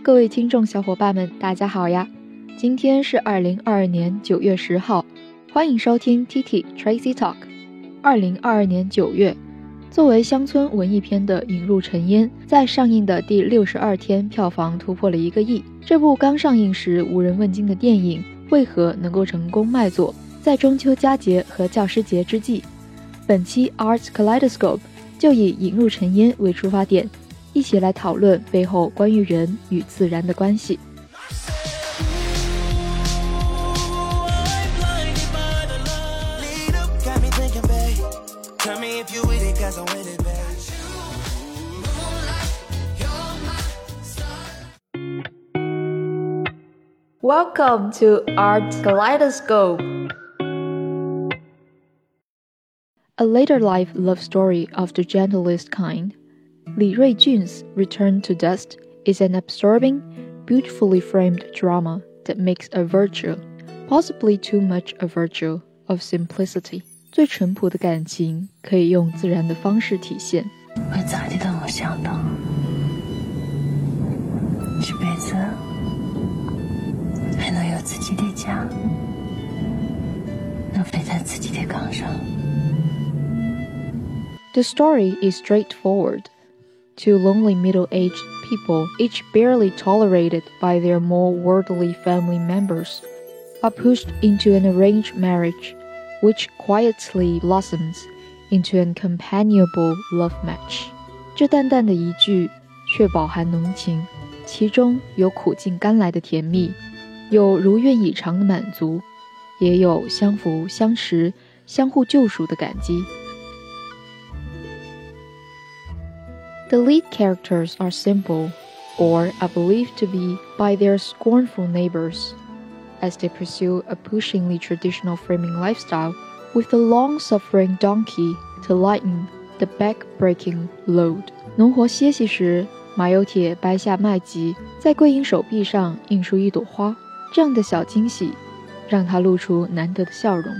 各位听众小伙伴们，大家好呀！今天是二零二二年九月十号，欢迎收听 T T Tracy Talk。二零二二年九月，作为乡村文艺片的《引入尘烟》在上映的第六十二天，票房突破了一个亿。这部刚上映时无人问津的电影，为何能够成功卖座？在中秋佳节和教师节之际，本期 Arts Kaleidoscope 就以《引入尘烟》为出发点。一起来讨论背后关于人与自然的关系。Welcome to Art Kaleidoscope, a later life love story of the gentlest kind. Li Ruijun's Return to Dust is an absorbing, beautifully framed drama that makes a virtue, possibly too much a virtue, of simplicity. 最淳朴的感情可以用自然的方式体现。我咋地都没想到，这辈子还能有自己的家，能飞在自己的岗上。The story is straightforward. Two lonely middle aged people, each barely tolerated by their more worldly family members, are pushed into an arranged marriage, which quietly blossoms into an companionable love match. 这淡淡的一句，却饱含浓情，其中有苦尽甘来的甜蜜，有如愿以偿的满足，也有相扶相持、相互救赎的感激。 The lead characters are simple, or are believed to be by their scornful neighbors, as they pursue a pushingly traditional framing lifestyle with a long suffering donkey to lighten the back-breaking load. 农活歇息时，马有铁掰下麦秸，在桂英手臂上印出一朵花。这样的小惊喜，让他露出难得的笑容。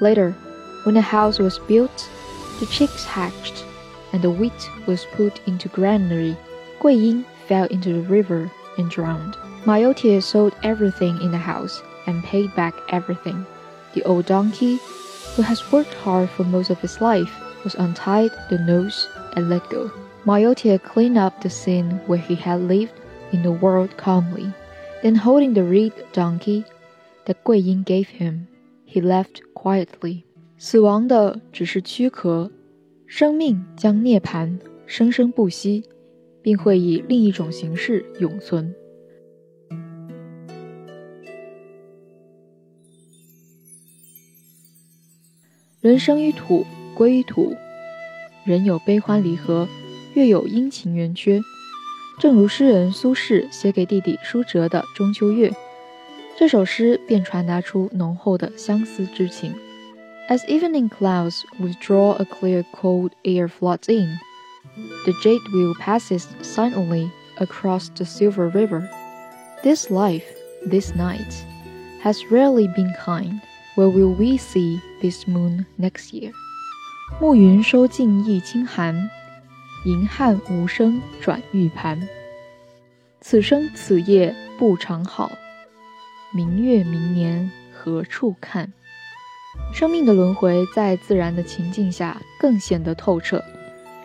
Later, when the house was built, the chicks hatched and the wheat was put into granary. Gui Ying fell into the river and drowned. Ma Youtie sold everything in the house and paid back everything. The old donkey, who has worked hard for most of his life, was untied the nose and let go. Ma Youtie cleaned up the scene where he had lived in the world calmly. Then, holding the reed donkey that Gui Ying gave him, he left quietly. 死亡的只是躯壳生命将涅槃，生生不息，并会以另一种形式永存。人生于土，归于土。人有悲欢离合，月有阴晴圆缺。正如诗人苏轼写给弟弟舒辙的《中秋月》，这首诗便传达出浓厚的相思之情。As evening clouds withdraw a clear cold air floods in, the jade wheel passes silently across the silver river. This life, this night, has rarely been kind. Where will we see this moon next year? 暮云收尽一清寒，银汉无声转玉盘。此生此夜不长好，明月明年何处看？ 生命的轮回在自然的情境下更显得透彻。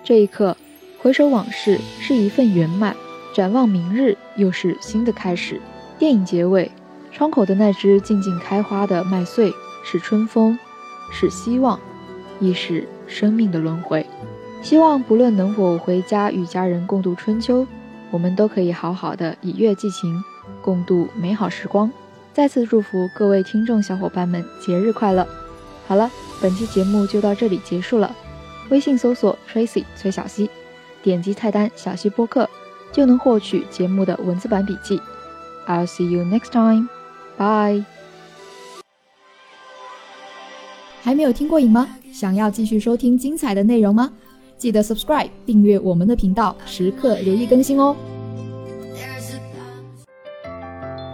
这一刻，回首往事是一份圆满，展望明日又是新的开始。电影结尾，窗口的那只静静开花的麦穗，是春风，是希望，亦是生命的轮回。希望不论能否回家与家人共度春秋，我们都可以好好的以月寄情，共度美好时光。再次祝福各位听众小伙伴们节日快乐！好了，本期节目就到这里结束了。微信搜索 Tracy 崔小溪，点击菜单小溪播客，就能获取节目的文字版笔记。I'll see you next time. Bye. 还没有听过瘾吗？想要继续收听精彩的内容吗？记得 subscribe 订阅我们的频道，时刻留意更新哦。